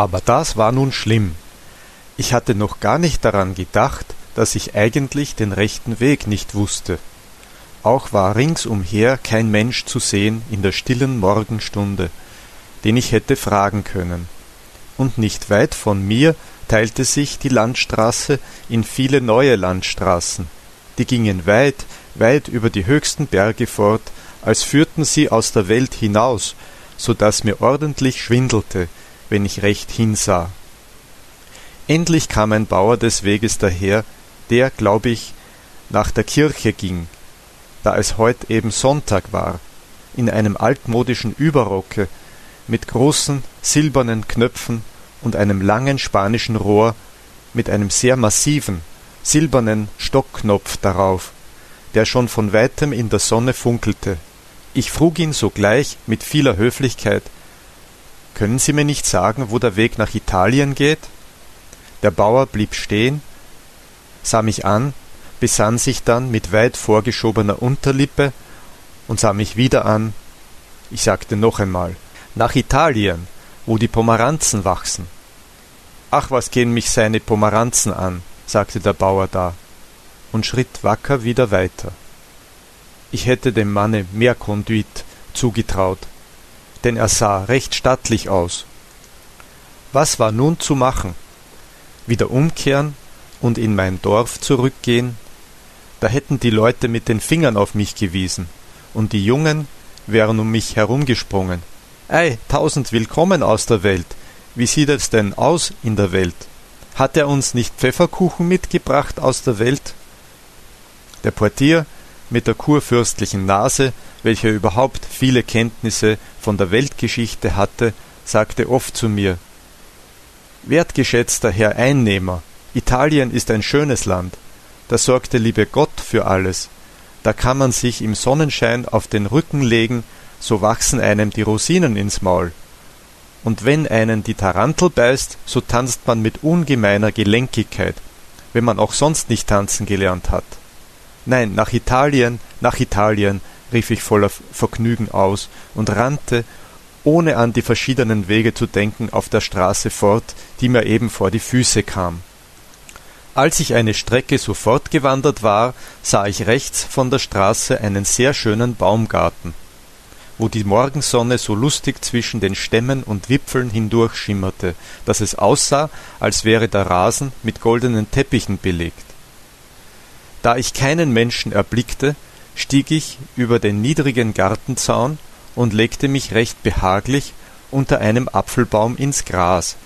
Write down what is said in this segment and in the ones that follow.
Aber das war nun schlimm. Ich hatte noch gar nicht daran gedacht, dass ich eigentlich den rechten Weg nicht wusste. Auch war ringsumher kein Mensch zu sehen in der stillen Morgenstunde, den ich hätte fragen können. Und nicht weit von mir teilte sich die Landstraße in viele neue Landstraßen. Die gingen weit, weit über die höchsten Berge fort, als führten sie aus der Welt hinaus, so dass mir ordentlich schwindelte, wenn ich recht hinsah. Endlich kam ein Bauer des Weges daher, der, glaub ich, nach der Kirche ging, da es heut eben Sonntag war, in einem altmodischen Überrocke mit großen silbernen Knöpfen und einem langen spanischen Rohr mit einem sehr massiven, silbernen Stockknopf darauf, der schon von weitem in der Sonne funkelte. Ich frug ihn sogleich mit vieler Höflichkeit Können Sie mir nicht sagen, wo der Weg nach Italien geht? Der Bauer blieb stehen, sah mich an, besann sich dann mit weit vorgeschobener Unterlippe und sah mich wieder an. Ich sagte noch einmal Nach Italien, wo die Pomeranzen wachsen. Ach, was gehen mich seine Pomeranzen an, sagte der Bauer da und schritt wacker wieder weiter. Ich hätte dem Manne mehr Konduit zugetraut, denn er sah recht stattlich aus. Was war nun zu machen? Wieder umkehren und in mein Dorf zurückgehen? Da hätten die Leute mit den Fingern auf mich gewiesen, und die Jungen wären um mich herumgesprungen. Ei, tausend Willkommen aus der Welt. Wie sieht es denn aus in der Welt? Hat er uns nicht Pfefferkuchen mitgebracht aus der Welt? Der Portier mit der kurfürstlichen Nase, welcher überhaupt viele Kenntnisse von der Weltgeschichte hatte, sagte oft zu mir Wertgeschätzter Herr Einnehmer, Italien ist ein schönes Land, da sorgt der liebe Gott für alles, da kann man sich im Sonnenschein auf den Rücken legen, so wachsen einem die Rosinen ins Maul, und wenn einen die Tarantel beißt, so tanzt man mit ungemeiner Gelenkigkeit, wenn man auch sonst nicht tanzen gelernt hat. Nein, nach Italien, nach Italien, rief ich voller Vergnügen aus und rannte, ohne an die verschiedenen Wege zu denken, auf der Straße fort, die mir eben vor die Füße kam. Als ich eine Strecke so fortgewandert war, sah ich rechts von der Straße einen sehr schönen Baumgarten wo die Morgensonne so lustig zwischen den Stämmen und Wipfeln hindurchschimmerte, dass es aussah, als wäre der Rasen mit goldenen Teppichen belegt. Da ich keinen Menschen erblickte, stieg ich über den niedrigen Gartenzaun und legte mich recht behaglich unter einem Apfelbaum ins Gras,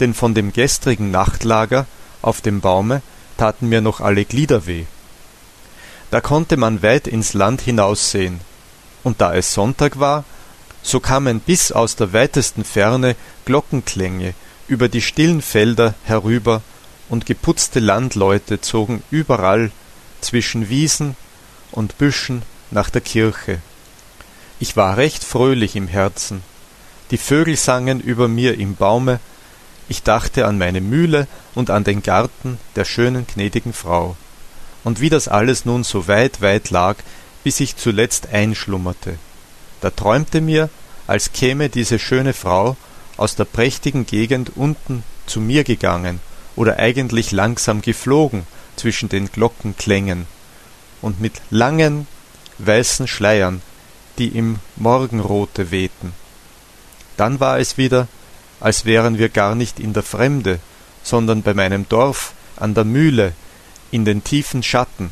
denn von dem gestrigen Nachtlager auf dem Baume taten mir noch alle Glieder weh. Da konnte man weit ins Land hinaussehen, und da es Sonntag war, so kamen bis aus der weitesten Ferne Glockenklänge über die stillen Felder herüber, und geputzte Landleute zogen überall zwischen Wiesen und Büschen nach der Kirche. Ich war recht fröhlich im Herzen. Die Vögel sangen über mir im Baume, ich dachte an meine Mühle und an den Garten der schönen gnädigen Frau. Und wie das alles nun so weit, weit lag, bis ich zuletzt einschlummerte. Da träumte mir, als käme diese schöne Frau aus der prächtigen Gegend unten zu mir gegangen oder eigentlich langsam geflogen zwischen den Glockenklängen und mit langen weißen Schleiern, die im Morgenrote wehten. Dann war es wieder, als wären wir gar nicht in der Fremde, sondern bei meinem Dorf an der Mühle in den tiefen Schatten,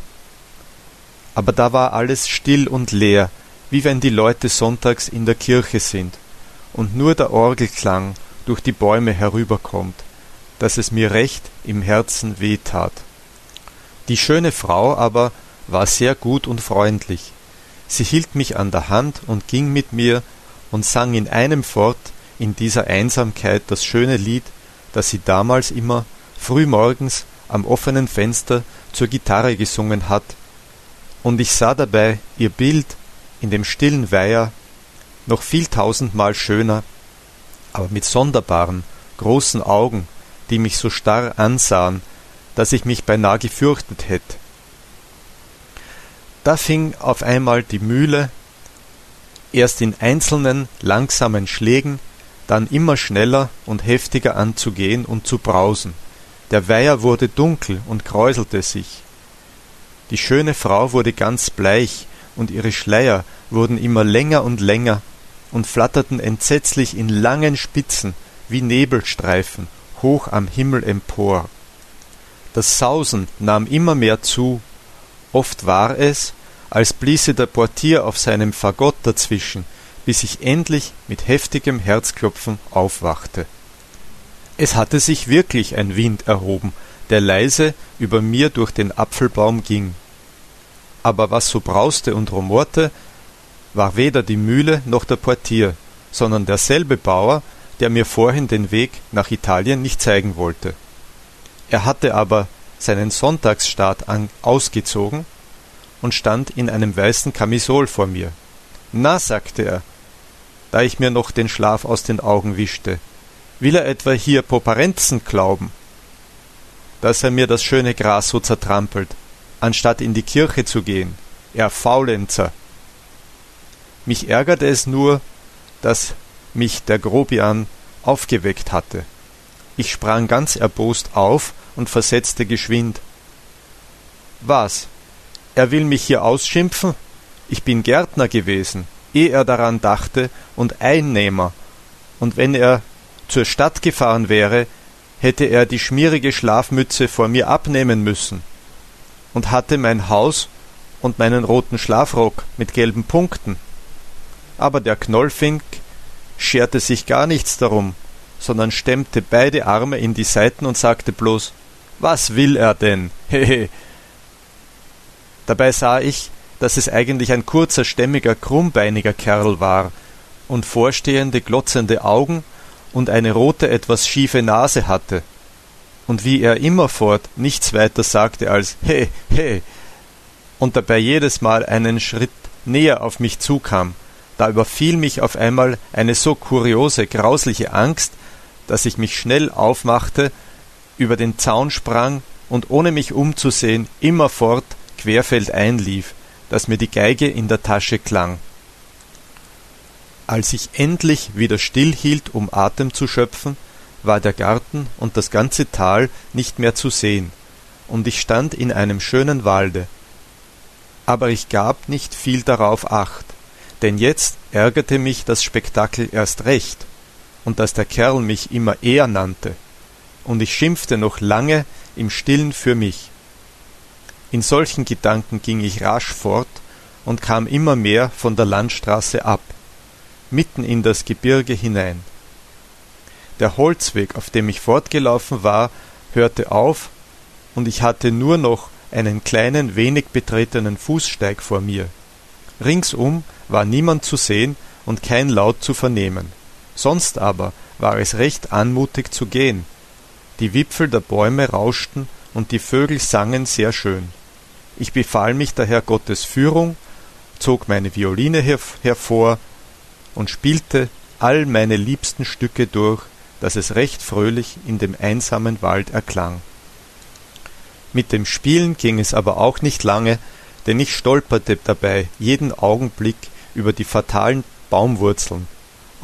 aber da war alles still und leer, wie wenn die Leute sonntags in der Kirche sind und nur der Orgelklang durch die Bäume herüberkommt, dass es mir recht im Herzen weh tat. Die schöne Frau aber war sehr gut und freundlich. Sie hielt mich an der Hand und ging mit mir und sang in einem fort in dieser Einsamkeit das schöne Lied, das sie damals immer frühmorgens am offenen Fenster zur Gitarre gesungen hat und ich sah dabei ihr Bild in dem stillen Weiher noch viel tausendmal schöner, aber mit sonderbaren, großen Augen, die mich so starr ansahen, dass ich mich beinah gefürchtet hätte. Da fing auf einmal die Mühle erst in einzelnen langsamen Schlägen, dann immer schneller und heftiger anzugehen und zu brausen. Der Weiher wurde dunkel und kräuselte sich. Die schöne Frau wurde ganz bleich, und ihre Schleier wurden immer länger und länger und flatterten entsetzlich in langen Spitzen wie Nebelstreifen hoch am Himmel empor. Das Sausen nahm immer mehr zu, oft war es, als bliese der Portier auf seinem Fagott dazwischen, bis ich endlich mit heftigem Herzklopfen aufwachte. Es hatte sich wirklich ein Wind erhoben, der leise über mir durch den Apfelbaum ging. Aber was so brauste und rumorte, war weder die Mühle noch der Portier, sondern derselbe Bauer, der mir vorhin den Weg nach Italien nicht zeigen wollte. Er hatte aber seinen Sonntagsstaat ausgezogen und stand in einem weißen Kamisol vor mir. Na, sagte er, da ich mir noch den Schlaf aus den Augen wischte, will er etwa hier Poparenzen glauben? Dass er mir das schöne Gras so zertrampelt, anstatt in die Kirche zu gehen, er Faulenzer. Mich ärgerte es nur, dass mich der Grobian aufgeweckt hatte. Ich sprang ganz erbost auf und versetzte geschwind. Was? Er will mich hier ausschimpfen? Ich bin Gärtner gewesen, ehe er daran dachte, und Einnehmer. Und wenn er zur Stadt gefahren wäre, hätte er die schmierige Schlafmütze vor mir abnehmen müssen und hatte mein Haus und meinen roten Schlafrock mit gelben Punkten. Aber der Knollfink scherte sich gar nichts darum, sondern stemmte beide Arme in die Seiten und sagte bloß Was will er denn? Hehe. Dabei sah ich, dass es eigentlich ein kurzer, stämmiger, krummbeiniger Kerl war und vorstehende, glotzende Augen und eine rote, etwas schiefe Nase hatte. Und wie er immerfort nichts weiter sagte als He, he, und dabei jedes Mal einen Schritt näher auf mich zukam, da überfiel mich auf einmal eine so kuriose, grausliche Angst, dass ich mich schnell aufmachte, über den Zaun sprang und ohne mich umzusehen immerfort querfeldein lief, dass mir die Geige in der Tasche klang. Als ich endlich wieder stillhielt, um Atem zu schöpfen, war der Garten und das ganze Tal nicht mehr zu sehen, und ich stand in einem schönen Walde. Aber ich gab nicht viel darauf acht, denn jetzt ärgerte mich das Spektakel erst recht, und dass der Kerl mich immer eher nannte, und ich schimpfte noch lange im stillen für mich. In solchen Gedanken ging ich rasch fort und kam immer mehr von der Landstraße ab, mitten in das Gebirge hinein. Der Holzweg, auf dem ich fortgelaufen war, hörte auf, und ich hatte nur noch einen kleinen, wenig betretenen Fußsteig vor mir. Ringsum war niemand zu sehen und kein Laut zu vernehmen. Sonst aber war es recht anmutig zu gehen. Die Wipfel der Bäume rauschten und die Vögel sangen sehr schön. Ich befahl mich daher Gottes Führung, zog meine Violine her hervor und spielte all meine liebsten Stücke durch, dass es recht fröhlich in dem einsamen Wald erklang. Mit dem Spielen ging es aber auch nicht lange, denn ich stolperte dabei jeden Augenblick über die fatalen Baumwurzeln,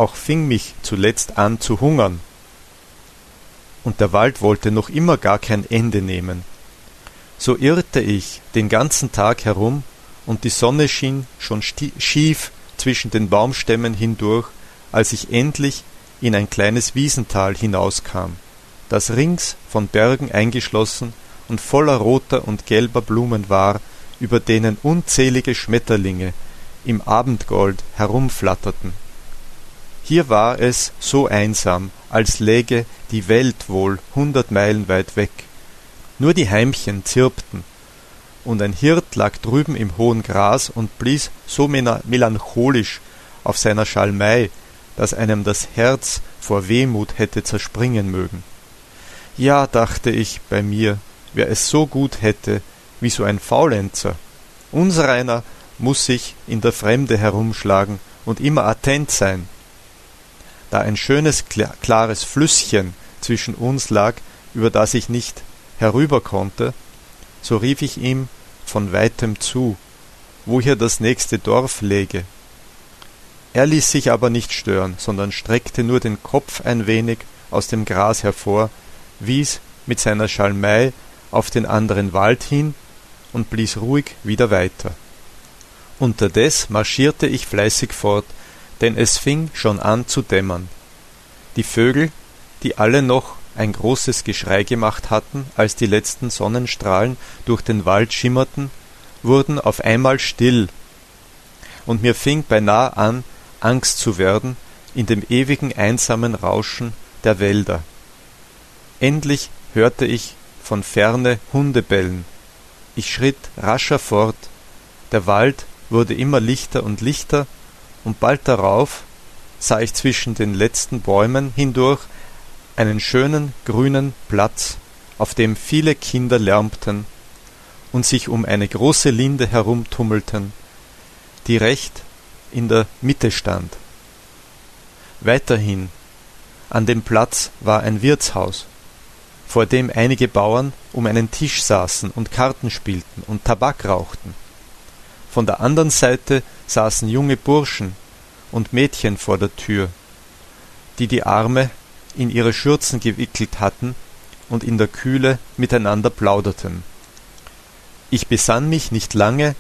auch fing mich zuletzt an zu hungern. Und der Wald wollte noch immer gar kein Ende nehmen. So irrte ich den ganzen Tag herum, und die Sonne schien schon schief zwischen den Baumstämmen hindurch, als ich endlich in ein kleines Wiesental hinauskam, das rings von Bergen eingeschlossen und voller roter und gelber Blumen war, über denen unzählige Schmetterlinge im Abendgold herumflatterten. Hier war es so einsam, als läge die Welt wohl hundert Meilen weit weg. Nur die Heimchen zirpten, und ein Hirt lag drüben im hohen Gras und blies so melancholisch auf seiner Schalmei, dass einem das Herz vor Wehmut hätte zerspringen mögen. Ja, dachte ich bei mir, wer es so gut hätte, wie so ein Faulenzer. Unsereiner muss sich in der Fremde herumschlagen und immer attent sein. Da ein schönes, klares Flüsschen zwischen uns lag, über das ich nicht herüber konnte, so rief ich ihm von weitem zu, wo hier das nächste Dorf läge. Er ließ sich aber nicht stören, sondern streckte nur den Kopf ein wenig aus dem Gras hervor, wies mit seiner Schalmei auf den anderen Wald hin und blies ruhig wieder weiter. Unterdes marschierte ich fleißig fort, denn es fing schon an zu dämmern. Die Vögel, die alle noch ein großes Geschrei gemacht hatten, als die letzten Sonnenstrahlen durch den Wald schimmerten, wurden auf einmal still, und mir fing beinah an, Angst zu werden in dem ewigen einsamen Rauschen der Wälder. Endlich hörte ich von ferne Hunde bellen. Ich schritt rascher fort, der Wald wurde immer lichter und lichter, und bald darauf sah ich zwischen den letzten Bäumen hindurch einen schönen grünen Platz, auf dem viele Kinder lärmten und sich um eine große Linde herumtummelten, die recht in der Mitte stand. Weiterhin an dem Platz war ein Wirtshaus, vor dem einige Bauern um einen Tisch saßen und Karten spielten und Tabak rauchten. Von der anderen Seite saßen junge Burschen und Mädchen vor der Tür, die die Arme in ihre Schürzen gewickelt hatten und in der Kühle miteinander plauderten. Ich besann mich nicht lange,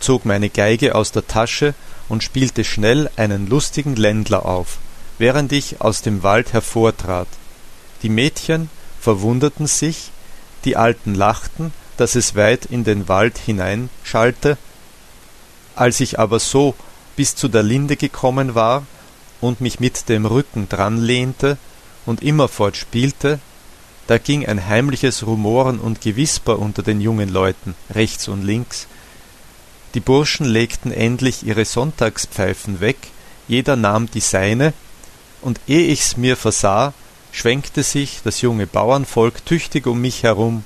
zog meine Geige aus der Tasche und spielte schnell einen lustigen Ländler auf, während ich aus dem Wald hervortrat. Die Mädchen verwunderten sich, die Alten lachten, dass es weit in den Wald hineinschallte. Als ich aber so bis zu der Linde gekommen war und mich mit dem Rücken dran lehnte und immerfort spielte, da ging ein heimliches Rumoren und Gewisper unter den jungen Leuten, rechts und links. Die Burschen legten endlich ihre Sonntagspfeifen weg, jeder nahm die seine, und eh ich's mir versah, schwenkte sich das junge Bauernvolk tüchtig um mich herum,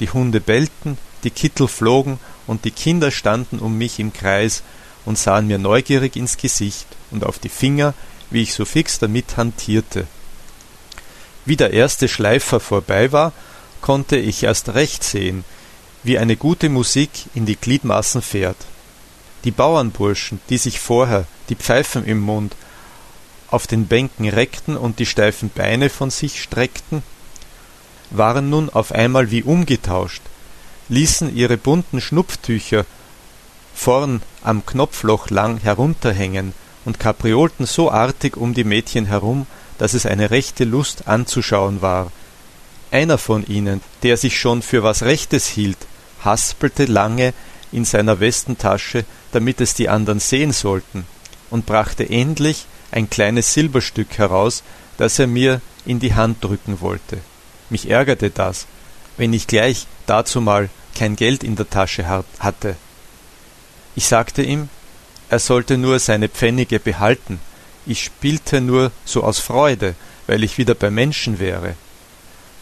die Hunde bellten, die Kittel flogen, und die Kinder standen um mich im Kreis und sahen mir neugierig ins Gesicht und auf die Finger, wie ich so fix damit hantierte. Wie der erste Schleifer vorbei war, konnte ich erst recht sehen, wie eine gute Musik in die Gliedmaßen fährt. Die Bauernburschen, die sich vorher, die Pfeifen im Mund, auf den Bänken reckten und die steifen Beine von sich streckten, waren nun auf einmal wie umgetauscht, ließen ihre bunten Schnupftücher vorn am Knopfloch lang herunterhängen und kapriolten so artig um die Mädchen herum, dass es eine rechte Lust anzuschauen war. Einer von ihnen, der sich schon für was Rechtes hielt, haspelte lange in seiner Westentasche, damit es die andern sehen sollten, und brachte endlich ein kleines Silberstück heraus, das er mir in die Hand drücken wollte. Mich ärgerte das, wenn ich gleich dazumal kein Geld in der Tasche hatte. Ich sagte ihm, er sollte nur seine Pfennige behalten, ich spielte nur so aus Freude, weil ich wieder bei Menschen wäre.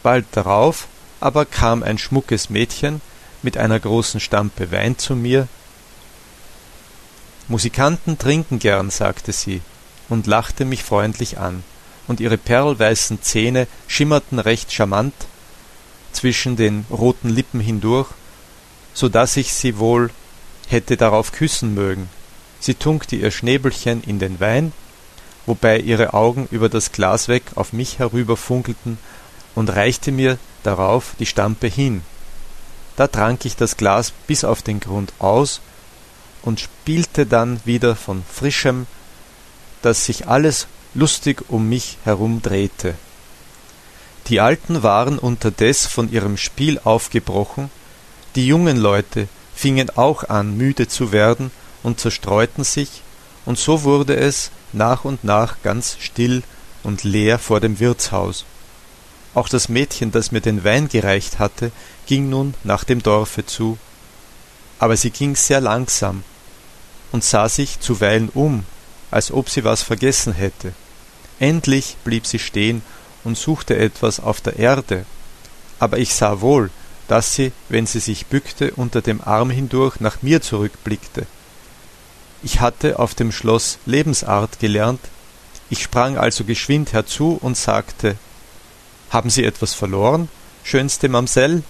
Bald darauf aber kam ein schmuckes Mädchen mit einer großen Stampe Wein zu mir. Musikanten trinken gern, sagte sie, und lachte mich freundlich an, und ihre perlweißen Zähne schimmerten recht charmant zwischen den roten Lippen hindurch, so dass ich sie wohl hätte darauf küssen mögen. Sie tunkte ihr Schnäbelchen in den Wein, wobei ihre Augen über das Glas weg auf mich herüberfunkelten, und reichte mir darauf die Stampe hin. Da trank ich das Glas bis auf den Grund aus und spielte dann wieder von frischem, dass sich alles lustig um mich herum drehte. Die Alten waren unterdes von ihrem Spiel aufgebrochen, die jungen Leute fingen auch an müde zu werden und zerstreuten sich, und so wurde es nach und nach ganz still und leer vor dem Wirtshaus. Auch das Mädchen, das mir den Wein gereicht hatte, ging nun nach dem Dorfe zu. Aber sie ging sehr langsam und sah sich zuweilen um, als ob sie was vergessen hätte. Endlich blieb sie stehen und suchte etwas auf der Erde, aber ich sah wohl, dass sie, wenn sie sich bückte, unter dem Arm hindurch nach mir zurückblickte. Ich hatte auf dem Schloss Lebensart gelernt, ich sprang also geschwind herzu und sagte Haben Sie etwas verloren, schönste Mamsell?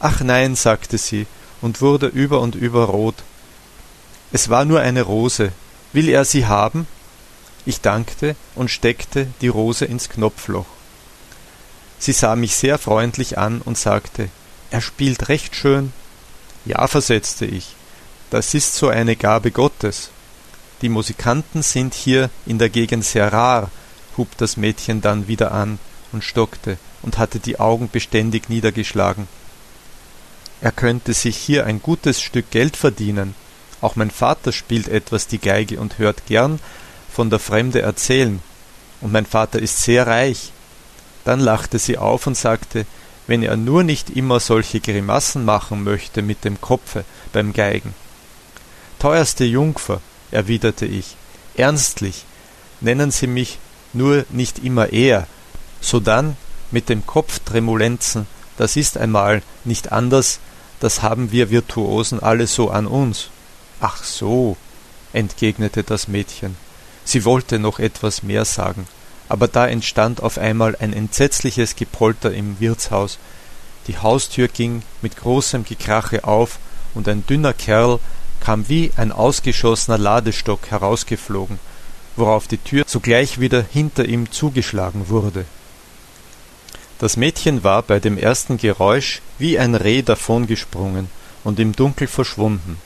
Ach nein, sagte sie und wurde über und über rot. Es war nur eine Rose. Will er sie haben? Ich dankte und steckte die Rose ins Knopfloch. Sie sah mich sehr freundlich an und sagte, er spielt recht schön. Ja, versetzte ich, das ist so eine Gabe Gottes. Die Musikanten sind hier in der Gegend sehr rar, hub das Mädchen dann wieder an und stockte und hatte die Augen beständig niedergeschlagen. Er könnte sich hier ein gutes Stück Geld verdienen. Auch mein Vater spielt etwas die Geige und hört gern von der Fremde erzählen. Und mein Vater ist sehr reich. Dann lachte sie auf und sagte, wenn er nur nicht immer solche Grimassen machen möchte mit dem Kopfe beim Geigen. Teuerste Jungfer, erwiderte ich, ernstlich, nennen Sie mich nur nicht immer er, sodann mit dem Kopf tremulenzen, das ist einmal nicht anders, das haben wir Virtuosen alle so an uns. Ach so, entgegnete das Mädchen. Sie wollte noch etwas mehr sagen, aber da entstand auf einmal ein entsetzliches Gepolter im Wirtshaus. Die Haustür ging mit großem Gekrache auf, und ein dünner Kerl kam wie ein ausgeschossener Ladestock herausgeflogen, worauf die Tür sogleich wieder hinter ihm zugeschlagen wurde. Das Mädchen war bei dem ersten Geräusch wie ein Reh davongesprungen und im Dunkel verschwunden.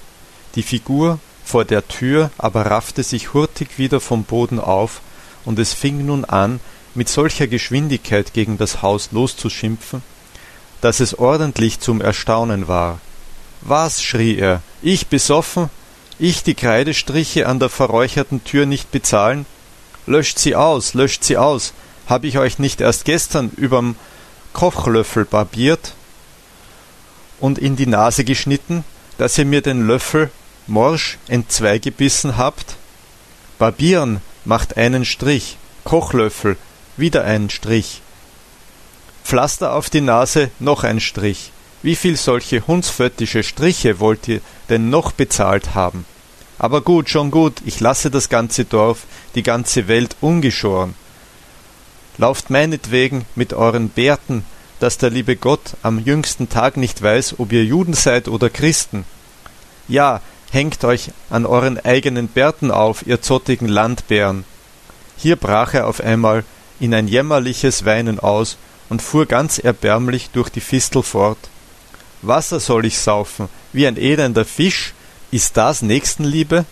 Die Figur vor der Tür aber raffte sich hurtig wieder vom Boden auf, und es fing nun an, mit solcher Geschwindigkeit gegen das Haus loszuschimpfen, dass es ordentlich zum Erstaunen war. Was, schrie er, ich besoffen? Ich die Kreidestriche an der verräucherten Tür nicht bezahlen? Löscht sie aus, löscht sie aus. Hab ich euch nicht erst gestern überm Kochlöffel barbiert und in die Nase geschnitten, dass ihr mir den Löffel morsch entzweigebissen habt? Barbieren macht einen Strich, Kochlöffel wieder einen Strich. Pflaster auf die Nase noch ein Strich. Wie viel solche hundsföttische Striche wollt ihr denn noch bezahlt haben? Aber gut, schon gut, ich lasse das ganze Dorf, die ganze Welt ungeschoren. Lauft meinetwegen mit euren Bärten, dass der liebe Gott am jüngsten Tag nicht weiß, ob ihr Juden seid oder Christen. Ja, hängt euch an euren eigenen Bärten auf, ihr zottigen Landbären. Hier brach er auf einmal in ein jämmerliches Weinen aus und fuhr ganz erbärmlich durch die Fistel fort. Wasser soll ich saufen, wie ein elender Fisch? Ist das Nächstenliebe?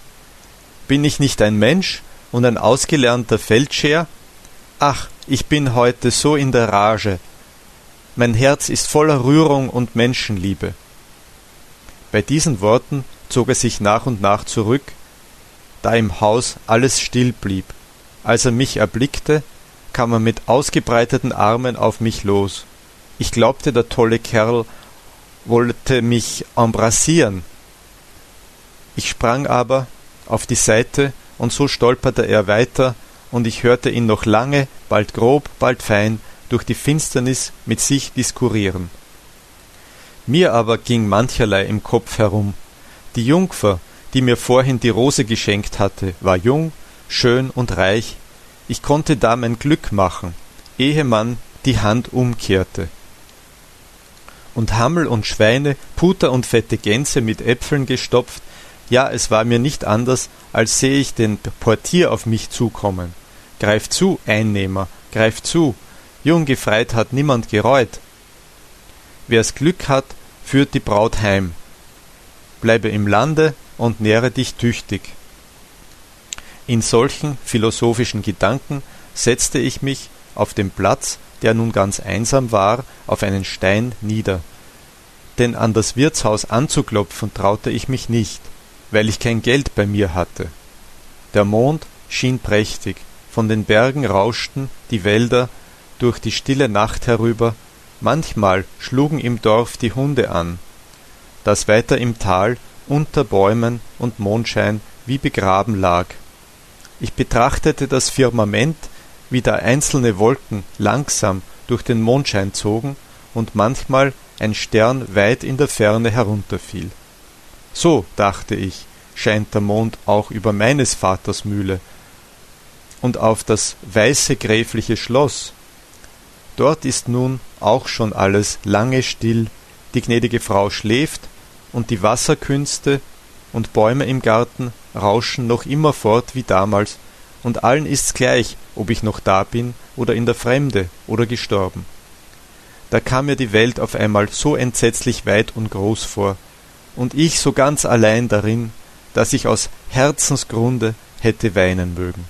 Bin ich nicht ein Mensch und ein ausgelernter Feldscheer? Ach, ich bin heute so in der Rage. Mein Herz ist voller Rührung und Menschenliebe. Bei diesen Worten zog er sich nach und nach zurück, da im Haus alles still blieb. Als er mich erblickte, kam er mit ausgebreiteten Armen auf mich los. Ich glaubte, der tolle Kerl wollte mich embrassieren. Ich sprang aber auf die Seite, und so stolperte er weiter, und ich hörte ihn noch lange, bald grob, bald fein, durch die Finsternis mit sich diskurieren. Mir aber ging mancherlei im Kopf herum. Die Jungfer, die mir vorhin die Rose geschenkt hatte, war jung, schön und reich. Ich konnte da mein Glück machen, ehe man die Hand umkehrte und Hammel und Schweine, Puter und fette Gänse mit Äpfeln gestopft, ja, es war mir nicht anders, als sehe ich den Portier auf mich zukommen. Greif zu, Einnehmer, greif zu, jung gefreit hat niemand gereut. Wer's Glück hat, führt die Braut heim. Bleibe im Lande und nähre dich tüchtig. In solchen philosophischen Gedanken setzte ich mich auf den Platz, der nun ganz einsam war, auf einen Stein nieder. Denn an das Wirtshaus anzuklopfen traute ich mich nicht, weil ich kein Geld bei mir hatte. Der Mond schien prächtig, von den Bergen rauschten die Wälder durch die stille Nacht herüber, manchmal schlugen im Dorf die Hunde an, das weiter im Tal unter Bäumen und Mondschein wie begraben lag. Ich betrachtete das Firmament wie da einzelne Wolken langsam durch den Mondschein zogen und manchmal ein Stern weit in der Ferne herunterfiel. So, dachte ich, scheint der Mond auch über meines Vaters Mühle und auf das weiße gräfliche Schloss. Dort ist nun auch schon alles lange still, die gnädige Frau schläft, und die Wasserkünste und Bäume im Garten rauschen noch immer fort wie damals und allen ist's gleich, ob ich noch da bin oder in der Fremde oder gestorben. Da kam mir die Welt auf einmal so entsetzlich weit und groß vor, und ich so ganz allein darin, dass ich aus Herzensgrunde hätte weinen mögen.